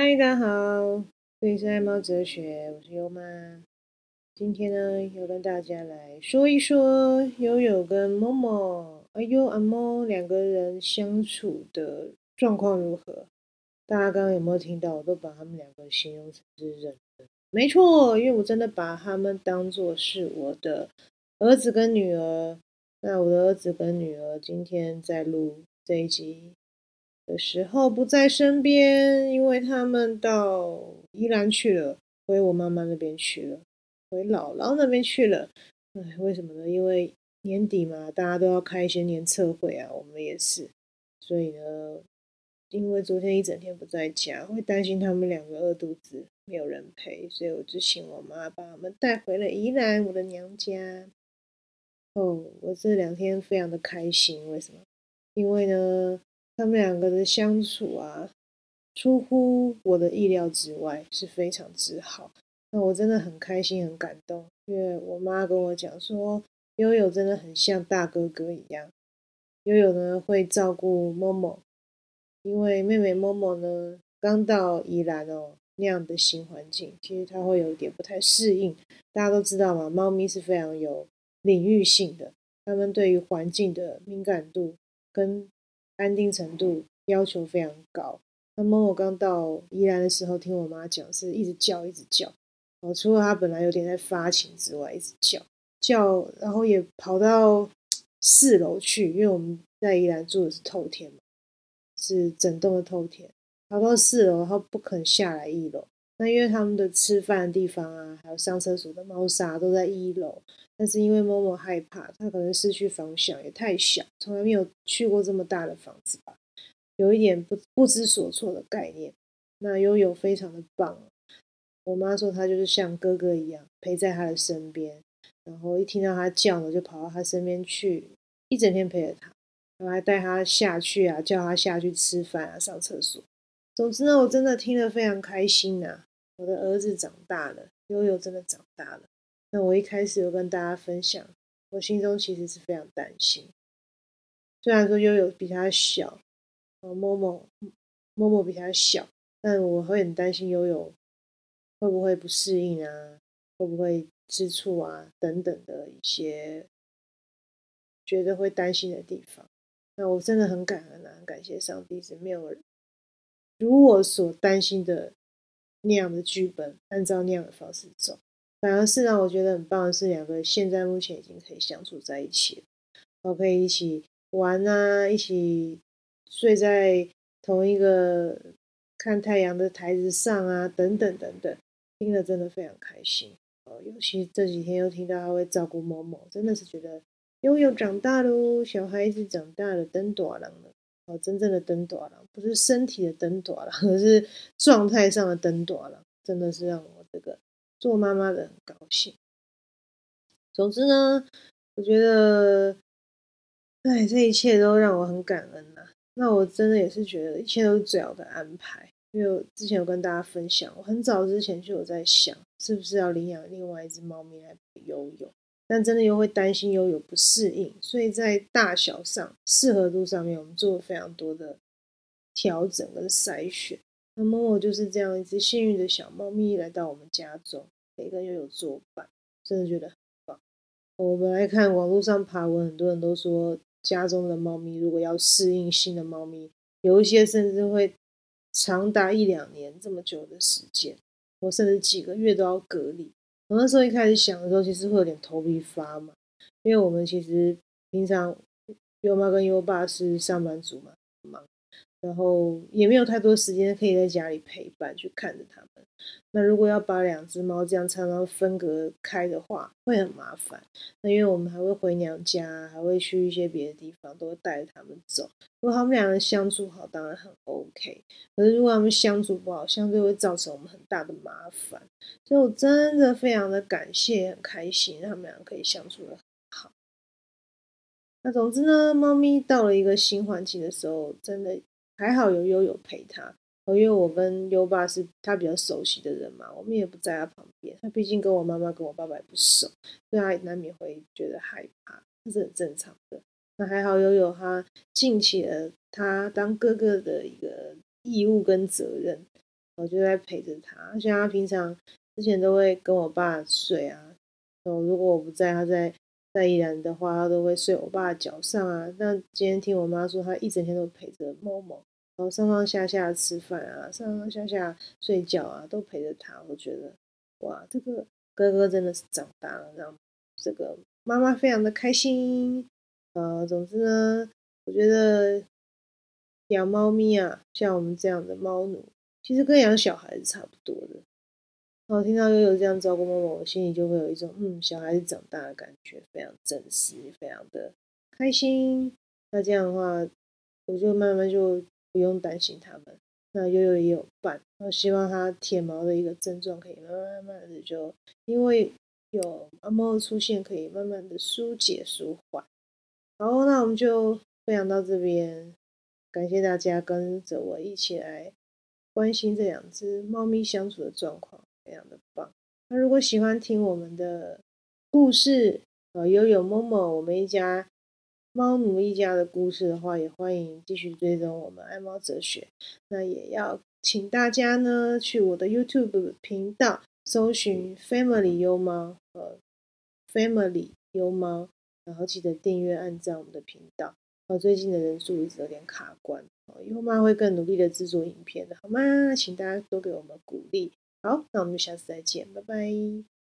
嗨，大家好，这里是爱猫哲学，我是优妈。今天呢，要跟大家来说一说悠悠跟某某，哎呦阿猫两个人相处的状况如何？大家刚刚有没有听到？我都把他们两个形容成是人，没错，因为我真的把他们当做是我的儿子跟女儿。那我的儿子跟女儿今天在录这一集的时候不在身边，因为他们到宜兰去了，回我妈妈那边去了，回姥姥那边去了。哎，为什么呢？因为年底嘛，大家都要开一些年测会啊，我们也是。所以呢，因为昨天一整天不在家，会担心他们两个饿肚子，没有人陪，所以我就请我妈把他们带回了宜兰，我的娘家。哦，我这两天非常的开心，为什么？因为呢，他们两个的相处啊，出乎我的意料之外，是非常之好。那我真的很开心，很感动，因为我妈跟我讲说，悠悠真的很像大哥哥一样。悠悠呢会照顾某某，因为妹妹某某呢刚到宜兰哦那样的新环境，其实她会有一点不太适应。大家都知道嘛，猫咪是非常有。领域性的，他们对于环境的敏感度跟安定程度要求非常高。那么我刚到宜兰的时候，听我妈讲是一直叫，一直叫。哦，除了它本来有点在发情之外，一直叫叫，然后也跑到四楼去，因为我们在宜兰住的是透天嘛，是整栋的透天，跑到四楼，然后不肯下来一楼。那因为他们的吃饭的地方啊，还有上厕所的猫砂都在一楼。但是因为某某害怕，他可能失去方向，也太小，从来没有去过这么大的房子吧，有一点不不知所措的概念。那悠悠非常的棒，我妈说她就是像哥哥一样陪在他的身边，然后一听到他叫呢，就跑到他身边去，一整天陪着他，然后还带他下去啊，叫他下去吃饭啊，上厕所。总之呢，我真的听得非常开心呐，我的儿子长大了，悠悠真的长大了。那我一开始有跟大家分享，我心中其实是非常担心。虽然说悠悠比他小，哦，默默默默比他小，但我会很担心悠悠会不会不适应啊，会不会吃醋啊等等的一些觉得会担心的地方。那我真的很感恩啊，很感谢上帝是没有如我所担心的那样的剧本，按照那样的方式走。反而是让我觉得很棒的是，两个现在目前已经可以相处在一起了，可以一起玩啊，一起睡在同一个看太阳的台子上啊，等等等等，听了真的非常开心。哦，尤其这几天又听到他会照顾某某，真的是觉得悠悠长大喽，小孩子长大了，登短郎了。哦，真正的登短了，不是身体的登短了，而是状态上的登短了，真的是让我这个。做妈妈的很高兴。总之呢，我觉得，哎，这一切都让我很感恩呐。那我真的也是觉得一切都是最好的安排。因为我之前有跟大家分享，我很早之前就有在想，是不是要领养另外一只猫咪来陪悠悠，但真的又会担心又有不适应，所以在大小上、适合度上面，我们做了非常多的调整跟筛选。那么我就是这样一只幸运的小猫咪来到我们家中，每个又有作伴，真的觉得很棒。我们来看网络上爬文，很多人都说家中的猫咪如果要适应新的猫咪，有一些甚至会长达一两年这么久的时间，或甚至几个月都要隔离。我那时候一开始想的时候，其实会有点头皮发麻，因为我们其实平常优妈跟优爸是上班族嘛，忙。然后也没有太多时间可以在家里陪伴，去看着他们。那如果要把两只猫这样常常分隔开的话，会很麻烦。那因为我们还会回娘家，还会去一些别的地方，都会带着他们走。如果他们两个相处好，当然很 OK。可是如果他们相处不好，相对会造成我们很大的麻烦。所以我真的非常的感谢，很开心，他们两个可以相处的很好。那总之呢，猫咪到了一个新环境的时候，真的。还好有悠悠陪他，因为我跟优爸是他比较熟悉的人嘛，我们也不在他旁边。他毕竟跟我妈妈、跟我爸爸也不熟，所以他难免会觉得害怕，这是很正常的。那还好悠悠他尽起了他当哥哥的一个义务跟责任，我就在陪着他。像他平常之前都会跟我爸睡啊，哦，如果我不在，他在在宜兰的话，他都会睡我爸脚上啊。那今天听我妈说，他一整天都陪着某某，然后上上下下吃饭啊，上上下下睡觉啊，都陪着他。我觉得，哇，这个哥哥真的是长大了，让这个妈妈非常的开心。呃，总之呢，我觉得养猫咪啊，像我们这样的猫奴，其实跟养小孩子差不多的。我听到悠悠这样照顾猫猫，我心里就会有一种嗯，小孩子长大的感觉，非常真实，非常的开心。那这样的话，我就慢慢就。不用担心它们，那悠悠也有伴。我希望它舔毛的一个症状可以慢慢慢慢的就，因为有阿猫的出现，可以慢慢的疏解舒缓。好，那我们就分享到这边，感谢大家跟着我一起来关心这两只猫咪相处的状况，非常的棒。那如果喜欢听我们的故事，呃，悠悠、某某，我们一家。猫奴一家的故事的话，也欢迎继续追踪我们爱猫哲学。那也要请大家呢去我的 YouTube 频道搜寻 Family 优猫和 Family 优猫，然后记得订阅、按赞我们的频道。哦，最近的人数一直有点卡关，哦，优妈会更努力的制作影片的，好吗？请大家多给我们鼓励。好，那我们就下次再见，拜拜。